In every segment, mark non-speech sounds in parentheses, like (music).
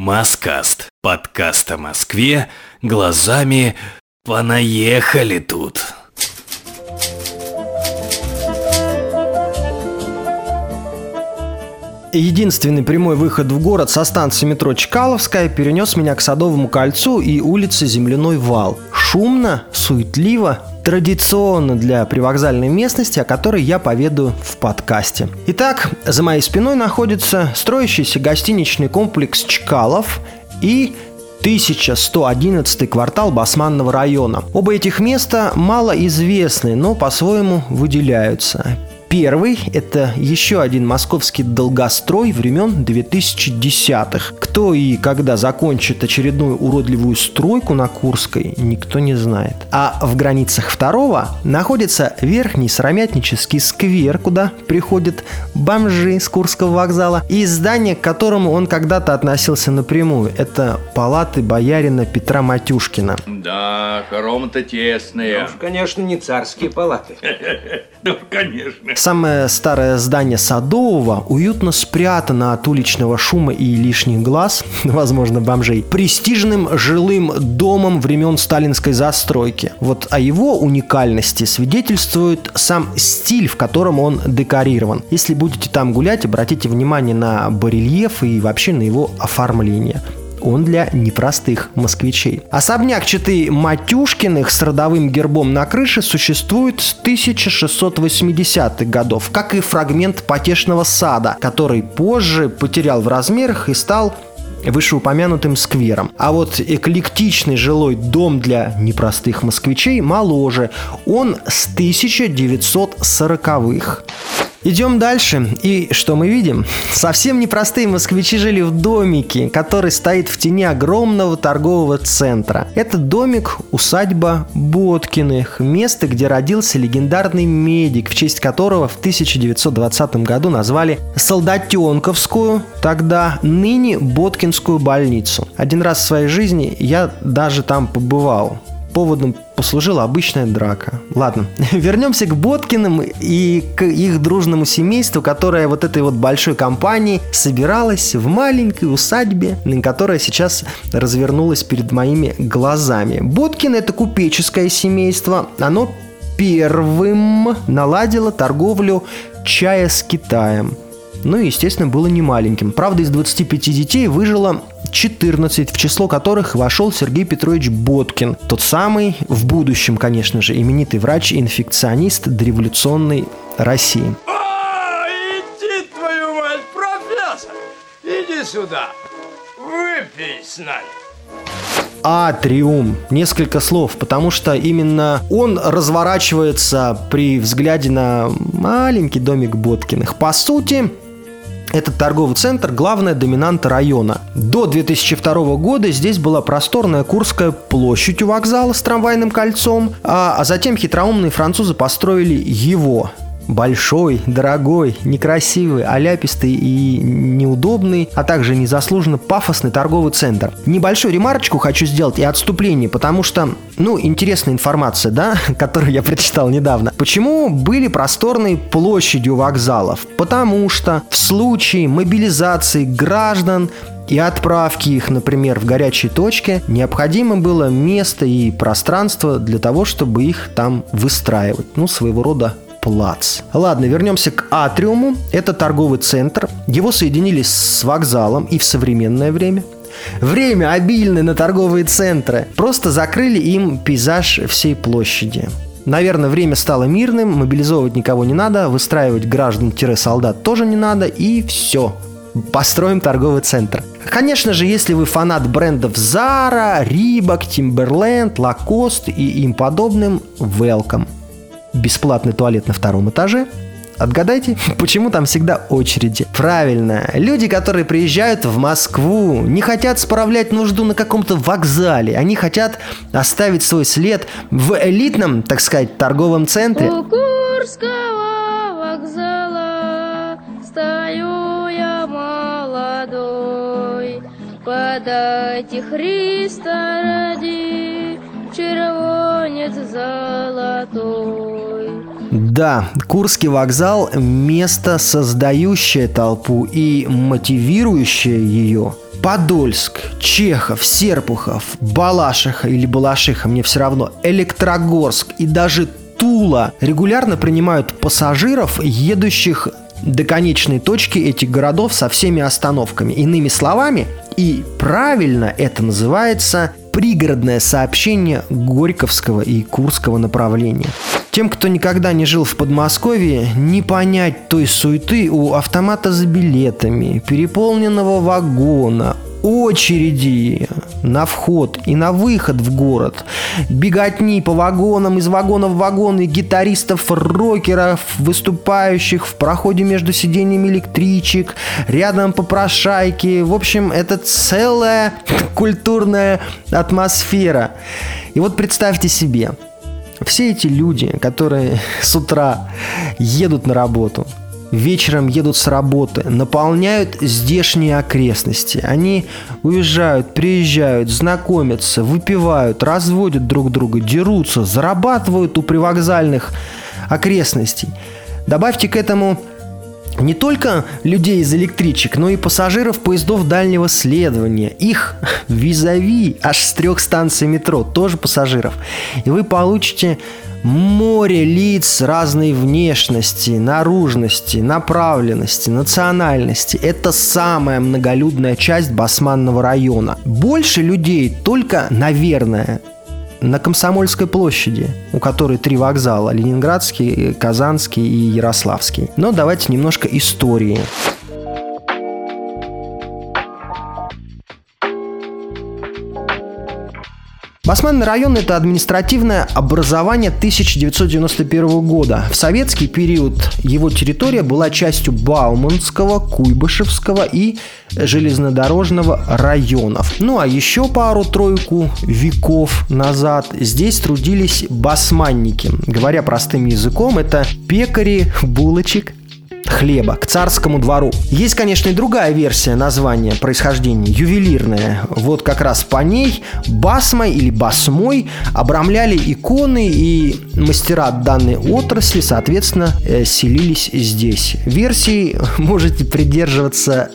Маскаст. Подкаст о Москве глазами понаехали тут. Единственный прямой выход в город со станции метро Чкаловская перенес меня к Садовому кольцу и улице Земляной вал. Шумно, суетливо, традиционно для привокзальной местности, о которой я поведаю в подкасте. Итак, за моей спиной находится строящийся гостиничный комплекс Чкалов и 1111 квартал Басманного района. Оба этих места мало известны, но по-своему выделяются. Первый – это еще один московский долгострой времен 2010-х. Кто и когда закончит очередную уродливую стройку на Курской, никто не знает. А в границах второго находится верхний сыромятнический сквер, куда приходят бомжи с Курского вокзала, и здание, к которому он когда-то относился напрямую. Это палаты боярина Петра Матюшкина. Да, хоромы-то тесные. Ну уж, конечно, не царские палаты. (laughs) Ну, конечно. Самое старое здание Садового уютно спрятано от уличного шума и лишних глаз, (laughs) возможно, бомжей, престижным жилым домом времен сталинской застройки. Вот о его уникальности свидетельствует сам стиль, в котором он декорирован. Если будете там гулять, обратите внимание на барельеф и вообще на его оформление он для непростых москвичей. Особняк Читы Матюшкиных с родовым гербом на крыше существует с 1680-х годов, как и фрагмент потешного сада, который позже потерял в размерах и стал вышеупомянутым сквером. А вот эклектичный жилой дом для непростых москвичей моложе. Он с 1940-х. Идем дальше. И что мы видим? Совсем непростые москвичи жили в домике, который стоит в тени огромного торгового центра. Этот домик – усадьба Боткиных, место, где родился легендарный медик, в честь которого в 1920 году назвали Солдатенковскую, тогда ныне Боткинскую больницу. Один раз в своей жизни я даже там побывал поводом послужила обычная драка. Ладно, (laughs) вернемся к Боткиным и к их дружному семейству, которое вот этой вот большой компанией собиралось в маленькой усадьбе, которая сейчас развернулась перед моими глазами. Боткин это купеческое семейство, оно первым наладило торговлю чая с Китаем. Ну и, естественно, было не маленьким. Правда, из 25 детей выжило 14, в число которых вошел Сергей Петрович Боткин, тот самый, в будущем, конечно же, именитый врач-инфекционист дореволюционной России. О, иди, твою мать, профессор! Иди сюда, выпей с нами. Атриум. Несколько слов, потому что именно он разворачивается при взгляде на маленький домик Боткиных. По сути, этот торговый центр – главная доминанта района. До 2002 года здесь была просторная Курская площадь у вокзала с трамвайным кольцом, а, а затем хитроумные французы построили его большой, дорогой, некрасивый, оляпистый и неудобный, а также незаслуженно пафосный торговый центр. Небольшую ремарочку хочу сделать и отступление, потому что, ну, интересная информация, да, (laughs) которую я прочитал недавно. Почему были просторные площади вокзалов? Потому что в случае мобилизации граждан и отправки их, например, в горячие точки, необходимо было место и пространство для того, чтобы их там выстраивать. Ну, своего рода плац. Ладно, вернемся к Атриуму. Это торговый центр. Его соединили с вокзалом и в современное время. Время обильное на торговые центры. Просто закрыли им пейзаж всей площади. Наверное, время стало мирным, мобилизовывать никого не надо, выстраивать граждан-солдат тоже не надо, и все. Построим торговый центр. Конечно же, если вы фанат брендов Zara, Reebok, Timberland, Lacoste и им подобным, welcome бесплатный туалет на втором этаже. Отгадайте, (laughs) почему там всегда очереди? Правильно, люди, которые приезжают в Москву, не хотят справлять нужду на каком-то вокзале. Они хотят оставить свой след в элитном, так сказать, торговом центре. У Курского вокзала стою я молодой. Подайте Христа ради, червонец золотой. Да, Курский вокзал – место, создающее толпу и мотивирующее ее – Подольск, Чехов, Серпухов, Балашиха или Балашиха, мне все равно, Электрогорск и даже Тула регулярно принимают пассажиров, едущих до конечной точки этих городов со всеми остановками. Иными словами, и правильно это называется пригородное сообщение Горьковского и Курского направления. Тем, кто никогда не жил в Подмосковье, не понять той суеты у автомата с билетами, переполненного вагона, очереди на вход и на выход в город, беготни по вагонам, из вагона в вагон и гитаристов, рокеров, выступающих в проходе между сиденьями электричек, рядом попрошайки. В общем, это целая (laughs) культурная атмосфера. И вот представьте себе, все эти люди, которые (laughs) с утра едут на работу, вечером едут с работы, наполняют здешние окрестности. Они уезжают, приезжают, знакомятся, выпивают, разводят друг друга, дерутся, зарабатывают у привокзальных окрестностей. Добавьте к этому не только людей из электричек, но и пассажиров поездов дальнего следования. Их (laughs) визави аж с трех станций метро, тоже пассажиров. И вы получите море лиц разной внешности, наружности, направленности, национальности. Это самая многолюдная часть Басманного района. Больше людей только, наверное, на Комсомольской площади, у которой три вокзала – Ленинградский, Казанский и Ярославский. Но давайте немножко истории. Басманный район – это административное образование 1991 года. В советский период его территория была частью Бауманского, Куйбышевского и железнодорожного районов. Ну а еще пару-тройку веков назад здесь трудились басманники. Говоря простым языком, это пекари булочек, хлеба к царскому двору. Есть, конечно, и другая версия названия происхождения, ювелирная. Вот как раз по ней басмой или басмой обрамляли иконы и мастера данной отрасли, соответственно, э, селились здесь. Версии (laughs) можете придерживаться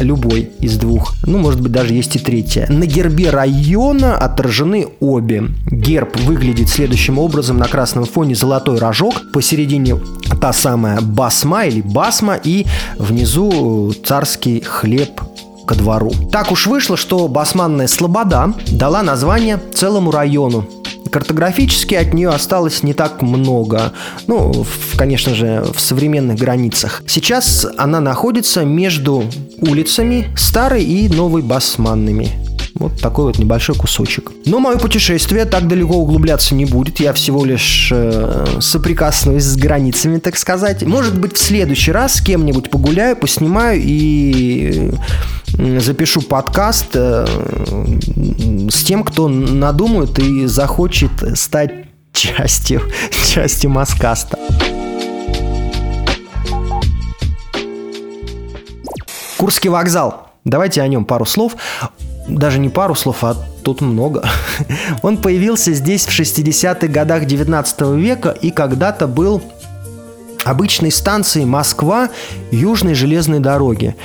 любой из двух. Ну, может быть, даже есть и третья. На гербе района отражены обе. Герб выглядит следующим образом. На красном фоне золотой рожок, посередине та самая басма или басма, и внизу царский хлеб ко двору. Так уж вышло, что басманная слобода дала название целому району Картографически от нее осталось не так много. Ну, в, конечно же, в современных границах. Сейчас она находится между улицами Старой и Новой Басманными. Вот такой вот небольшой кусочек. Но мое путешествие так далеко углубляться не будет. Я всего лишь э, соприкасываюсь с границами, так сказать. Может быть, в следующий раз с кем-нибудь погуляю, поснимаю и запишу подкаст э, с тем, кто надумает и захочет стать частью, (laughs) частью Маскаста. Курский вокзал. Давайте о нем пару слов. Даже не пару слов, а тут много. (laughs) Он появился здесь в 60-х годах 19 века и когда-то был обычной станцией Москва Южной железной дороги.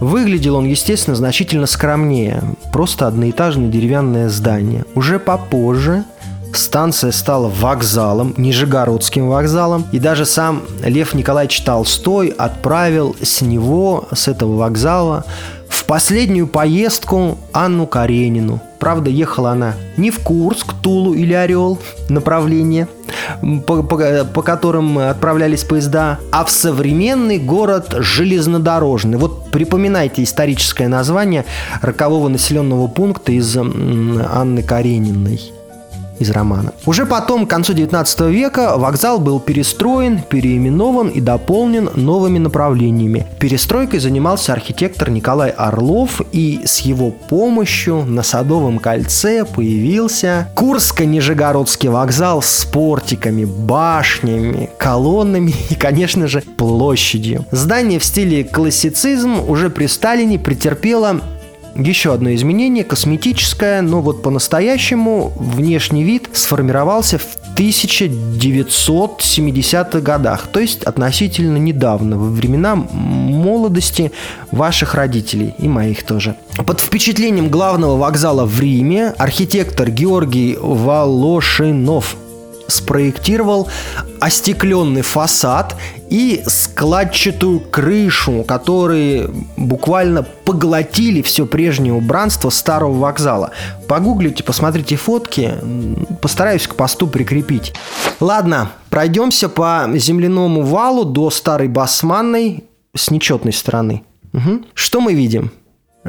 Выглядел он, естественно, значительно скромнее. Просто одноэтажное деревянное здание. Уже попозже станция стала вокзалом, Нижегородским вокзалом, и даже сам Лев Николаевич Толстой отправил с него, с этого вокзала, в последнюю поездку Анну Каренину. Правда, ехала она не в Курск, Тулу или Орел направление, по, по, по которым отправлялись поезда, а в современный город железнодорожный. Вот припоминайте историческое название рокового населенного пункта из Анны Карениной из романа. Уже потом, к концу 19 века, вокзал был перестроен, переименован и дополнен новыми направлениями. Перестройкой занимался архитектор Николай Орлов, и с его помощью на Садовом кольце появился Курско-Нижегородский вокзал с портиками, башнями, колоннами и, конечно же, площадью. Здание в стиле классицизм уже при Сталине претерпело еще одно изменение, косметическое, но вот по-настоящему внешний вид сформировался в 1970-х годах, то есть относительно недавно, во времена молодости ваших родителей и моих тоже. Под впечатлением главного вокзала в Риме архитектор Георгий Волошинов спроектировал остекленный фасад и складчатую крышу, которые буквально поглотили все прежнее убранство старого вокзала. Погуглите, посмотрите фотки, постараюсь к посту прикрепить. Ладно, пройдемся по земляному валу до старой басманной с нечетной стороны. Угу. Что мы видим?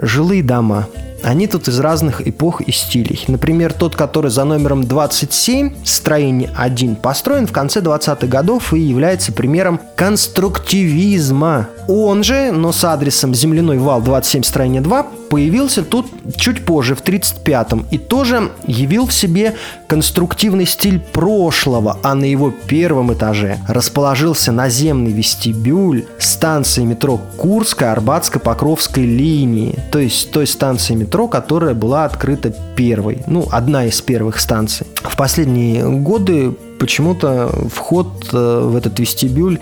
Жилые дома. Они тут из разных эпох и стилей. Например, тот, который за номером 27, строение 1, построен в конце 20-х годов и является примером конструктивизма. Он же, но с адресом земляной вал 27, строение 2, появился тут чуть позже, в 35-м, и тоже явил в себе конструктивный стиль прошлого, а на его первом этаже расположился наземный вестибюль станции метро Курская, Арбатско-Покровской линии, то есть той станции метро, которая была открыта первой, ну, одна из первых станций. В последние годы почему-то вход э, в этот вестибюль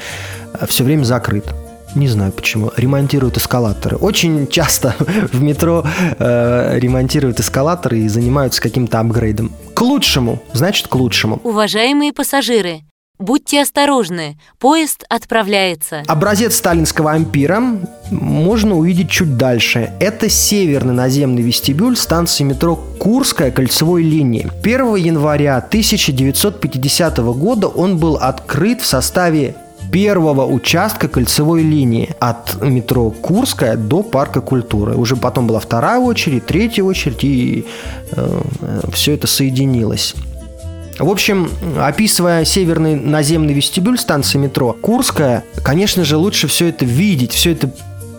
э, все время закрыт. Не знаю почему. Ремонтируют эскалаторы. Очень часто (laughs) в метро э, ремонтируют эскалаторы и занимаются каким-то апгрейдом. К лучшему, значит, к лучшему. Уважаемые пассажиры, будьте осторожны, поезд отправляется. Образец сталинского ампира можно увидеть чуть дальше. Это северный наземный вестибюль станции метро Курская кольцевой линии. 1 января 1950 года он был открыт в составе первого участка кольцевой линии от метро Курская до парка культуры. Уже потом была вторая очередь, третья очередь, и э, все это соединилось. В общем, описывая северный наземный вестибюль станции метро Курская, конечно же, лучше все это видеть, все это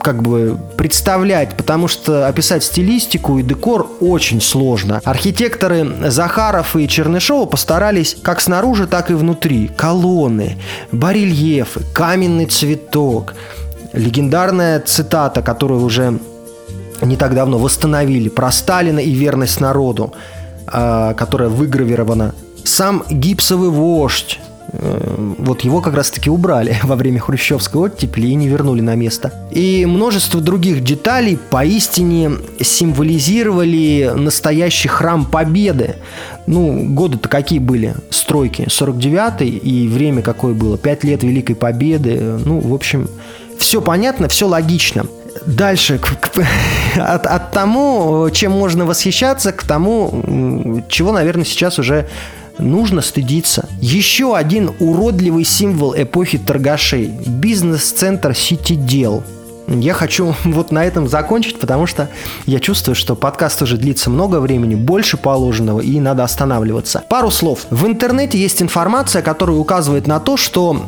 как бы представлять, потому что описать стилистику и декор очень сложно. Архитекторы Захаров и Чернышова постарались как снаружи, так и внутри. Колонны, барельефы, каменный цветок. Легендарная цитата, которую уже не так давно восстановили, про Сталина и верность народу, а, которая выгравирована. Сам гипсовый вождь, вот его как раз-таки убрали (laughs) во время хрущевской оттепели и не вернули на место. И множество других деталей поистине символизировали настоящий храм Победы. Ну, годы-то какие были? Стройки. 49-й и время какое было? Пять лет Великой Победы. Ну, в общем, все понятно, все логично. Дальше, к, к, (laughs) от, от тому, чем можно восхищаться, к тому, чего, наверное, сейчас уже нужно стыдиться. Еще один уродливый символ эпохи торгашей – бизнес-центр Сити Дел. Я хочу (laughs) вот на этом закончить, потому что я чувствую, что подкаст уже длится много времени, больше положенного, и надо останавливаться. Пару слов. В интернете есть информация, которая указывает на то, что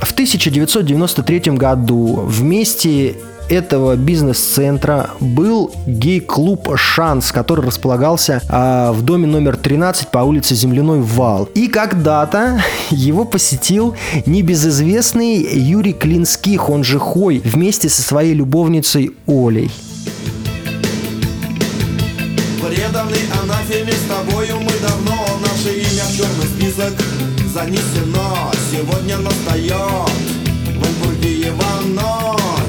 в 1993 году вместе этого бизнес-центра был гей-клуб «Шанс», который располагался а, в доме номер 13 по улице Земляной Вал. И когда-то (laughs) его посетил небезызвестный Юрий Клинских, он же Хой, вместе со своей любовницей Олей. Преданный анафеме с тобою мы давно Наше имя в черный список занесено Сегодня настает в ночь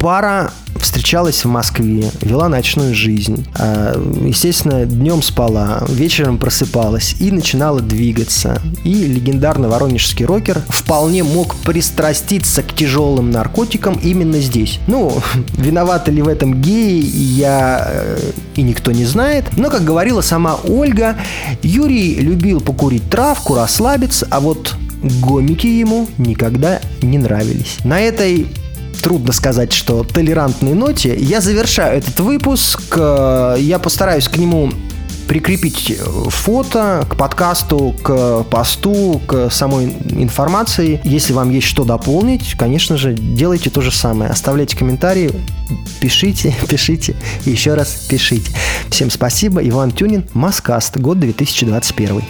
пара встречалась в Москве, вела ночную жизнь. А, естественно, днем спала, вечером просыпалась и начинала двигаться. И легендарный воронежский рокер вполне мог пристраститься к тяжелым наркотикам именно здесь. Ну, (laughs) виноваты ли в этом геи, я э, и никто не знает. Но, как говорила сама Ольга, Юрий любил покурить травку, расслабиться, а вот гомики ему никогда не нравились. На этой трудно сказать, что толерантной ноте, я завершаю этот выпуск. Э, я постараюсь к нему прикрепить фото к подкасту, к посту, к самой информации. Если вам есть что дополнить, конечно же, делайте то же самое. Оставляйте комментарии, пишите, (laughs) пишите еще раз пишите. Всем спасибо. Иван Тюнин, Маскаст, год 2021.